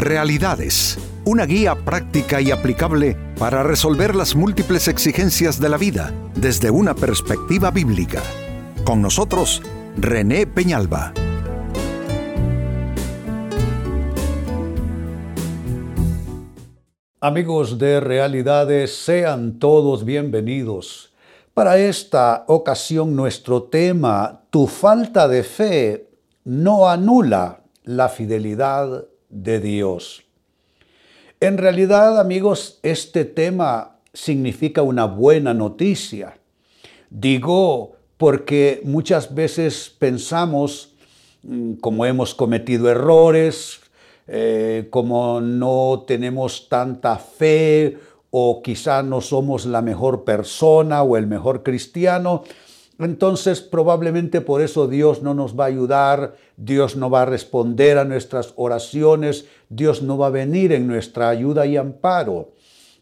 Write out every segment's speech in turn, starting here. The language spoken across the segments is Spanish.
Realidades, una guía práctica y aplicable para resolver las múltiples exigencias de la vida desde una perspectiva bíblica. Con nosotros, René Peñalba. Amigos de Realidades, sean todos bienvenidos. Para esta ocasión nuestro tema, tu falta de fe no anula la fidelidad de Dios. En realidad, amigos, este tema significa una buena noticia. Digo porque muchas veces pensamos, mm, como hemos cometido errores, eh, como no tenemos tanta fe o quizá no somos la mejor persona o el mejor cristiano, entonces probablemente por eso Dios no nos va a ayudar, Dios no va a responder a nuestras oraciones, Dios no va a venir en nuestra ayuda y amparo.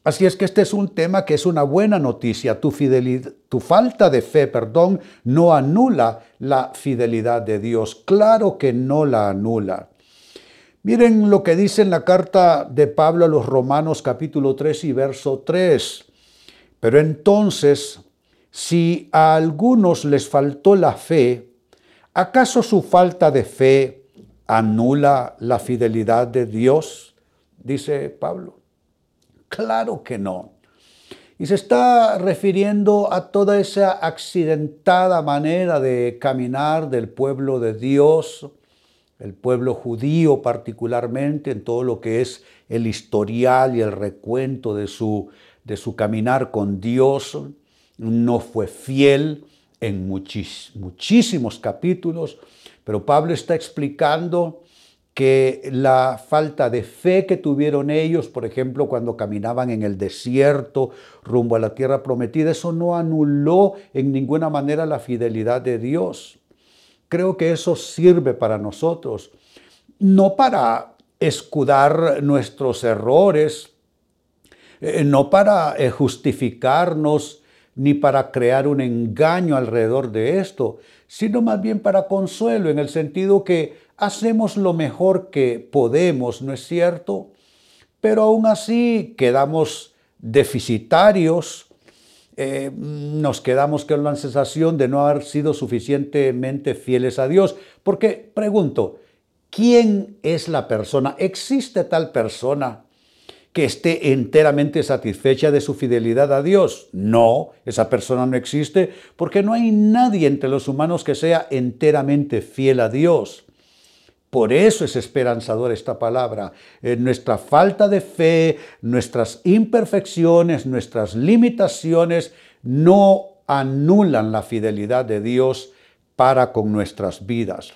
Así es que este es un tema que es una buena noticia. Tu, fidelidad, tu falta de fe, perdón, no anula la fidelidad de Dios. Claro que no la anula. Miren lo que dice en la carta de Pablo a los Romanos capítulo 3 y verso 3. Pero entonces, si a algunos les faltó la fe, ¿acaso su falta de fe anula la fidelidad de Dios? Dice Pablo. Claro que no. Y se está refiriendo a toda esa accidentada manera de caminar del pueblo de Dios, el pueblo judío particularmente, en todo lo que es el historial y el recuento de su, de su caminar con Dios no fue fiel en muchísimos capítulos, pero Pablo está explicando que la falta de fe que tuvieron ellos, por ejemplo, cuando caminaban en el desierto rumbo a la tierra prometida, eso no anuló en ninguna manera la fidelidad de Dios. Creo que eso sirve para nosotros, no para escudar nuestros errores, eh, no para eh, justificarnos ni para crear un engaño alrededor de esto, sino más bien para consuelo, en el sentido que hacemos lo mejor que podemos, ¿no es cierto? Pero aún así quedamos deficitarios, eh, nos quedamos con la sensación de no haber sido suficientemente fieles a Dios. Porque pregunto, ¿quién es la persona? ¿Existe tal persona que esté enteramente satisfecha de su fidelidad a Dios. No, esa persona no existe porque no hay nadie entre los humanos que sea enteramente fiel a Dios. Por eso es esperanzador esta palabra. En nuestra falta de fe, nuestras imperfecciones, nuestras limitaciones no anulan la fidelidad de Dios para con nuestras vidas.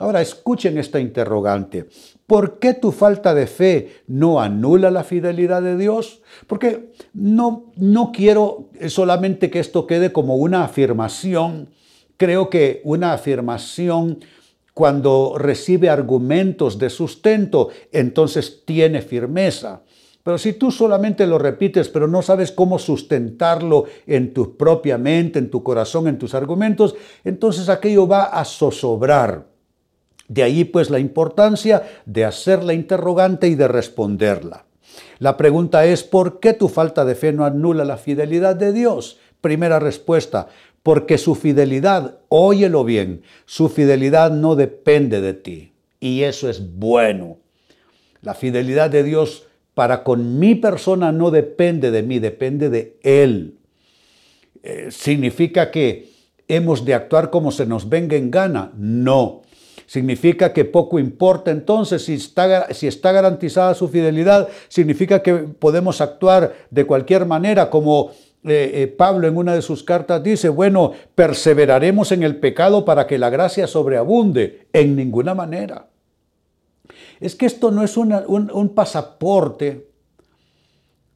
Ahora escuchen esta interrogante. ¿Por qué tu falta de fe no anula la fidelidad de Dios? Porque no, no quiero solamente que esto quede como una afirmación. Creo que una afirmación cuando recibe argumentos de sustento, entonces tiene firmeza. Pero si tú solamente lo repites, pero no sabes cómo sustentarlo en tu propia mente, en tu corazón, en tus argumentos, entonces aquello va a zozobrar. De ahí pues la importancia de hacer la interrogante y de responderla. La pregunta es, ¿por qué tu falta de fe no anula la fidelidad de Dios? Primera respuesta, porque su fidelidad, óyelo bien, su fidelidad no depende de ti. Y eso es bueno. La fidelidad de Dios para con mi persona no depende de mí, depende de Él. Eh, ¿Significa que hemos de actuar como se nos venga en gana? No. Significa que poco importa entonces si está, garantizada su fidelidad, significa que podemos actuar de cualquier manera como eh, eh, Pablo en una de sus cartas dice, bueno, perseveraremos en el pecado para que la gracia sobreabunde. En ninguna manera. Es que esto no es un, un pasaporte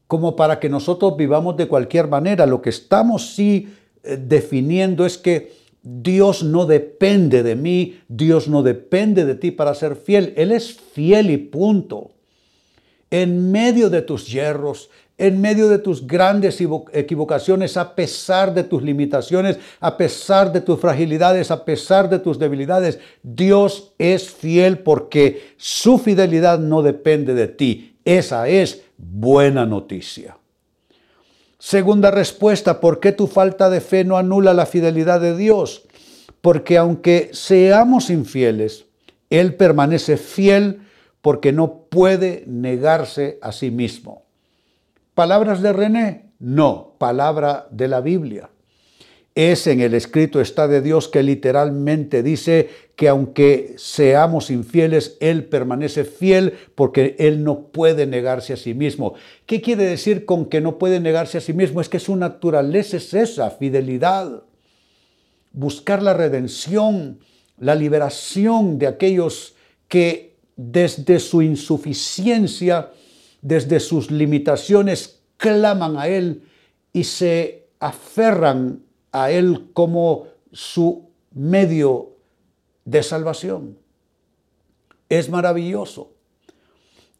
como para que nosotros vivamos de cualquier manera. Lo que estamos sí eh, definiendo es que Dios no depende de mí, Dios no depende de ti para ser fiel. Él es fiel y punto. En medio de tus yerros, en medio de tus grandes equivocaciones, a pesar de tus limitaciones, a pesar de tus fragilidades, a pesar de tus debilidades, Dios es fiel porque su fidelidad no depende de ti. Esa es buena noticia. Segunda respuesta, ¿por qué tu falta de fe no anula la fidelidad de Dios? Porque aunque seamos infieles, Él permanece fiel porque no puede negarse a sí mismo. ¿Palabras de René? No, palabra de la Biblia. Es en el escrito está de Dios que literalmente dice que aunque seamos infieles, Él permanece fiel porque Él no puede negarse a sí mismo. ¿Qué quiere decir con que no puede negarse a sí mismo? Es que su naturaleza es esa, fidelidad. Buscar la redención, la liberación de aquellos que desde su insuficiencia desde sus limitaciones, claman a Él y se aferran a Él como su medio de salvación. Es maravilloso.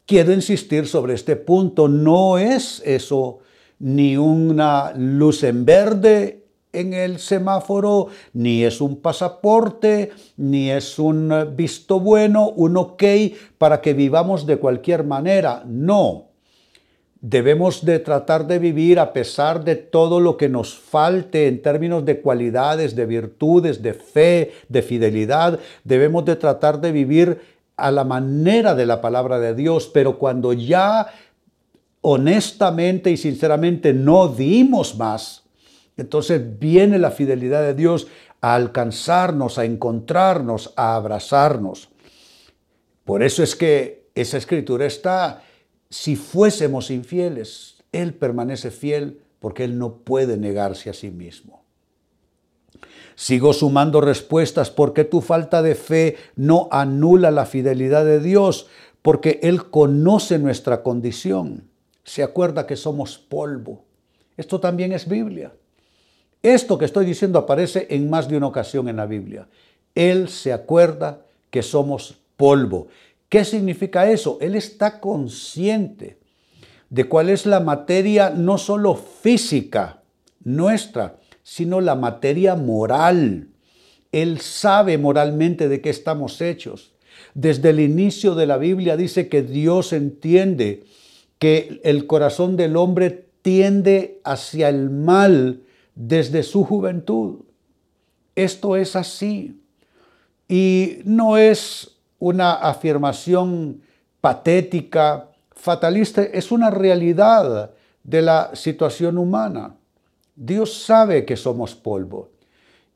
Quiero insistir sobre este punto. No es eso ni una luz en verde en el semáforo, ni es un pasaporte, ni es un visto bueno, un ok para que vivamos de cualquier manera. No. Debemos de tratar de vivir a pesar de todo lo que nos falte en términos de cualidades, de virtudes, de fe, de fidelidad. Debemos de tratar de vivir a la manera de la palabra de Dios, pero cuando ya honestamente y sinceramente no dimos más, entonces viene la fidelidad de Dios a alcanzarnos, a encontrarnos, a abrazarnos. Por eso es que esa escritura está, si fuésemos infieles, Él permanece fiel porque Él no puede negarse a sí mismo. Sigo sumando respuestas porque tu falta de fe no anula la fidelidad de Dios, porque Él conoce nuestra condición. Se acuerda que somos polvo. Esto también es Biblia. Esto que estoy diciendo aparece en más de una ocasión en la Biblia. Él se acuerda que somos polvo. ¿Qué significa eso? Él está consciente de cuál es la materia no solo física nuestra, sino la materia moral. Él sabe moralmente de qué estamos hechos. Desde el inicio de la Biblia dice que Dios entiende que el corazón del hombre tiende hacia el mal desde su juventud. Esto es así. Y no es una afirmación patética, fatalista, es una realidad de la situación humana. Dios sabe que somos polvo.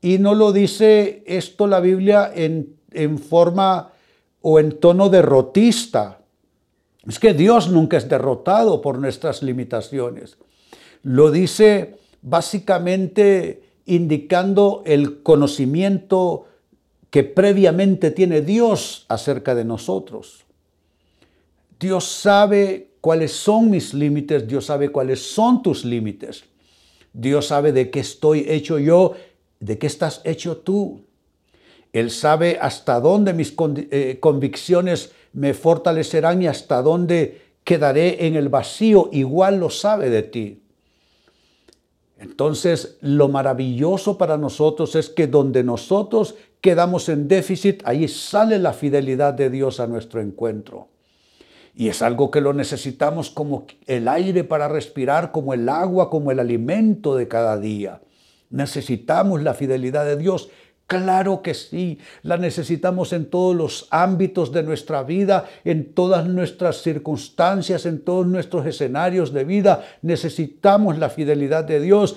Y no lo dice esto la Biblia en, en forma o en tono derrotista. Es que Dios nunca es derrotado por nuestras limitaciones. Lo dice básicamente indicando el conocimiento que previamente tiene Dios acerca de nosotros. Dios sabe cuáles son mis límites, Dios sabe cuáles son tus límites. Dios sabe de qué estoy hecho yo, de qué estás hecho tú. Él sabe hasta dónde mis eh, convicciones me fortalecerán y hasta dónde quedaré en el vacío. Igual lo sabe de ti. Entonces, lo maravilloso para nosotros es que donde nosotros quedamos en déficit, ahí sale la fidelidad de Dios a nuestro encuentro. Y es algo que lo necesitamos como el aire para respirar, como el agua, como el alimento de cada día. Necesitamos la fidelidad de Dios Claro que sí, la necesitamos en todos los ámbitos de nuestra vida, en todas nuestras circunstancias, en todos nuestros escenarios de vida. Necesitamos la fidelidad de Dios.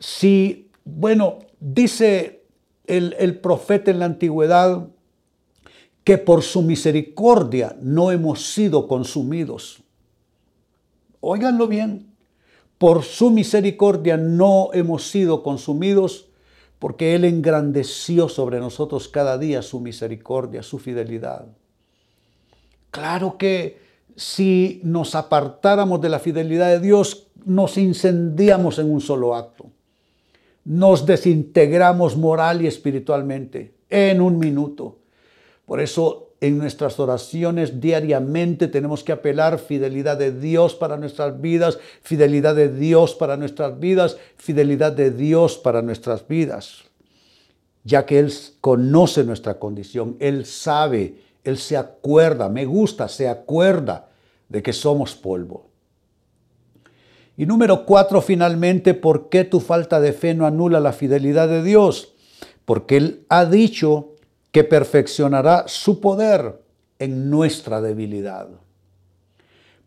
Si, bueno, dice el, el profeta en la antigüedad que por su misericordia no hemos sido consumidos. Óiganlo bien, por su misericordia no hemos sido consumidos porque Él engrandeció sobre nosotros cada día su misericordia, su fidelidad. Claro que si nos apartáramos de la fidelidad de Dios, nos incendiamos en un solo acto. Nos desintegramos moral y espiritualmente en un minuto. Por eso en nuestras oraciones diariamente tenemos que apelar fidelidad de Dios para nuestras vidas, fidelidad de Dios para nuestras vidas, fidelidad de Dios para nuestras vidas. Ya que Él conoce nuestra condición, Él sabe, Él se acuerda, me gusta, se acuerda de que somos polvo. Y número cuatro, finalmente, ¿por qué tu falta de fe no anula la fidelidad de Dios? Porque Él ha dicho que perfeccionará su poder en nuestra debilidad.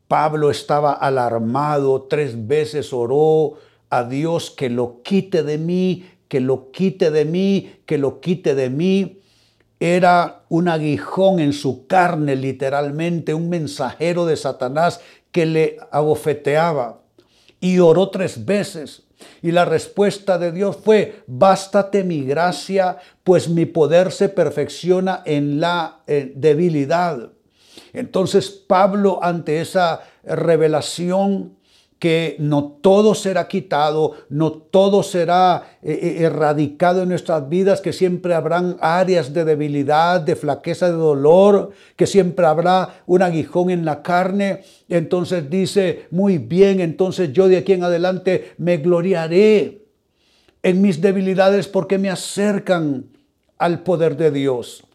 Pablo estaba alarmado, tres veces oró a Dios que lo quite de mí, que lo quite de mí, que lo quite de mí. Era un aguijón en su carne, literalmente, un mensajero de Satanás que le abofeteaba. Y oró tres veces. Y la respuesta de Dios fue, bástate mi gracia, pues mi poder se perfecciona en la eh, debilidad. Entonces Pablo ante esa revelación que no todo será quitado, no todo será eh, eh, erradicado en nuestras vidas, que siempre habrán áreas de debilidad, de flaqueza, de dolor, que siempre habrá un aguijón en la carne. Entonces dice, muy bien, entonces yo de aquí en adelante me gloriaré en mis debilidades porque me acercan al poder de Dios.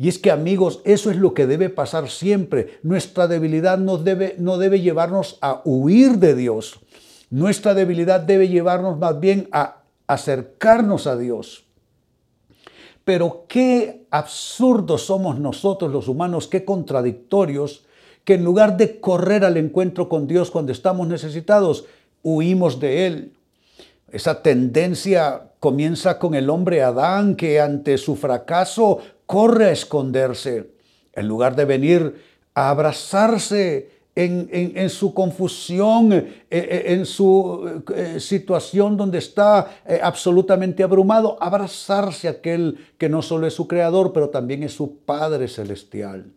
Y es que amigos, eso es lo que debe pasar siempre. Nuestra debilidad no debe, no debe llevarnos a huir de Dios. Nuestra debilidad debe llevarnos más bien a acercarnos a Dios. Pero qué absurdos somos nosotros los humanos, qué contradictorios, que en lugar de correr al encuentro con Dios cuando estamos necesitados, huimos de Él. Esa tendencia comienza con el hombre Adán que ante su fracaso corre a esconderse, en lugar de venir a abrazarse en, su confusión, eh, eh, en, su eh, situación donde está absolutamente abrumado, abrazarse a aquel que no solo es su creador, pero también es su Padre Celestial.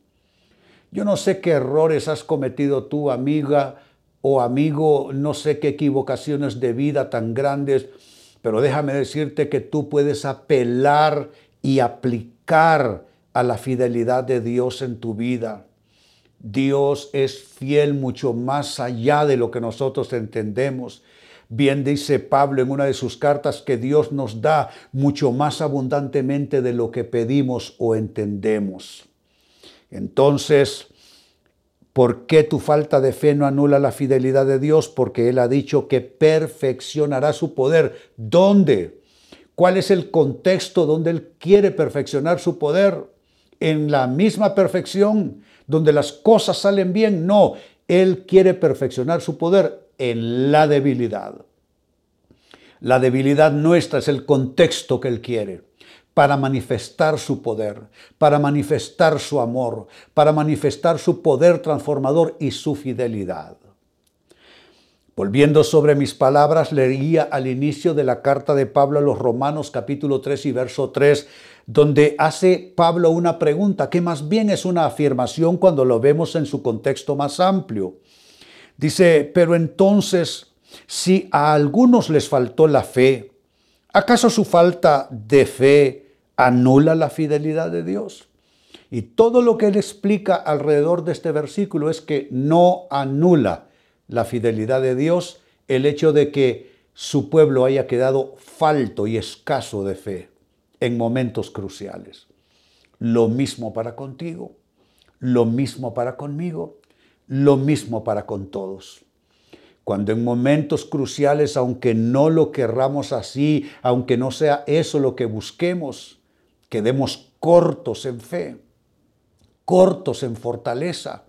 Yo no sé qué errores has cometido tú, amiga o amigo, no sé qué equivocaciones de vida tan grandes, pero déjame decirte que tú puedes apelar y aplicar a la fidelidad de Dios en tu vida. Dios es fiel mucho más allá de lo que nosotros entendemos. Bien dice Pablo en una de sus cartas que Dios nos da mucho más abundantemente de lo que pedimos o entendemos. Entonces, ¿por qué tu falta de fe no anula la fidelidad de Dios? Porque Él ha dicho que perfeccionará su poder. ¿Dónde? Cuál es el contexto donde Él quiere perfeccionar su poder. En la misma perfección, donde las cosas salen bien, no, Él quiere perfeccionar su poder en la debilidad. La debilidad nuestra es el contexto que Él quiere para manifestar su poder, para manifestar su amor, para manifestar su poder transformador y su fidelidad. Volviendo sobre mis palabras, leía al inicio de la carta de Pablo a los Romanos capítulo 3 y verso 3, donde hace Pablo una pregunta que más bien es una afirmación cuando lo vemos en su contexto más amplio. Dice, pero entonces, si a algunos les faltó la fe, ¿acaso su falta de fe anula la fidelidad de Dios? Y todo lo que él explica alrededor de este versículo es que no anula la fidelidad de Dios el hecho de que su pueblo haya quedado falto y escaso de fe en momentos cruciales. Lo mismo para contigo, lo mismo para conmigo, lo mismo para con todos. Cuando en momentos cruciales, aunque no lo querramos así, aunque no sea eso lo que busquemos, quedemos cortos en fe, cortos en fortaleza,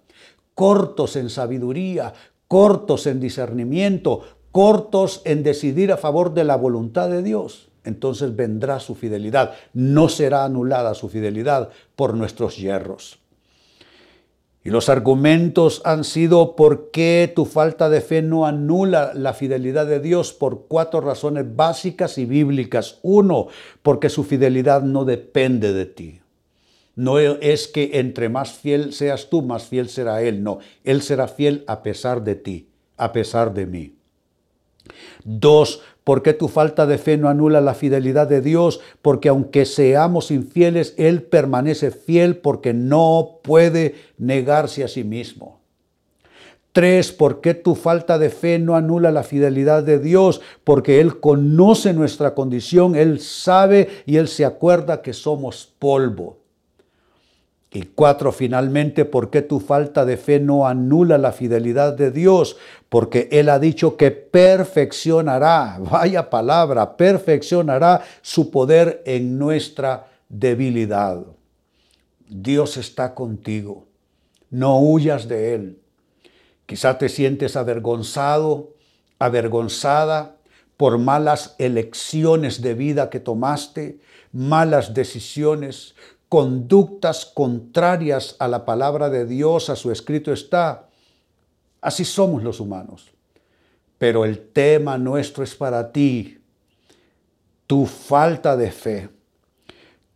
cortos en sabiduría, cortos en discernimiento, cortos en decidir a favor de la voluntad de Dios, entonces vendrá su fidelidad. No será anulada su fidelidad por nuestros hierros. Y los argumentos han sido por qué tu falta de fe no anula la fidelidad de Dios por cuatro razones básicas y bíblicas. Uno, porque su fidelidad no depende de ti. No es que entre más fiel seas tú, más fiel será Él. No, Él será fiel a pesar de ti, a pesar de mí. Dos, ¿por qué tu falta de fe no anula la fidelidad de Dios? Porque aunque seamos infieles, Él permanece fiel porque no puede negarse a sí mismo. Tres, ¿por qué tu falta de fe no anula la fidelidad de Dios? Porque Él conoce nuestra condición, Él sabe y Él se acuerda que somos polvo. Y cuatro, finalmente, ¿por qué tu falta de fe no anula la fidelidad de Dios? Porque Él ha dicho que perfeccionará, vaya palabra, perfeccionará su poder en nuestra debilidad. Dios está contigo, no huyas de Él. Quizá te sientes avergonzado, avergonzada por malas elecciones de vida que tomaste, malas decisiones, conductas contrarias a la palabra de Dios, a su escrito está. Así somos los humanos. Pero el tema nuestro es para ti, tu falta de fe,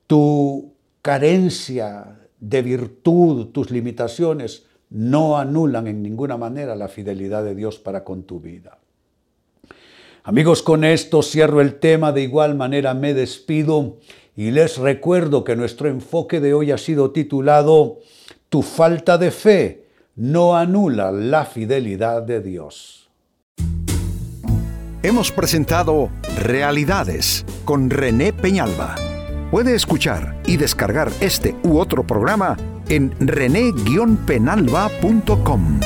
tu carencia de virtud, tus limitaciones no anulan en ninguna manera la fidelidad de Dios para con tu vida. Amigos, con esto cierro el tema, de igual manera me despido y les recuerdo que nuestro enfoque de hoy ha sido titulado Tu falta de fe no anula la fidelidad de Dios. Hemos presentado Realidades con René Peñalba. Puede escuchar y descargar este u otro programa en rene-penalba.com.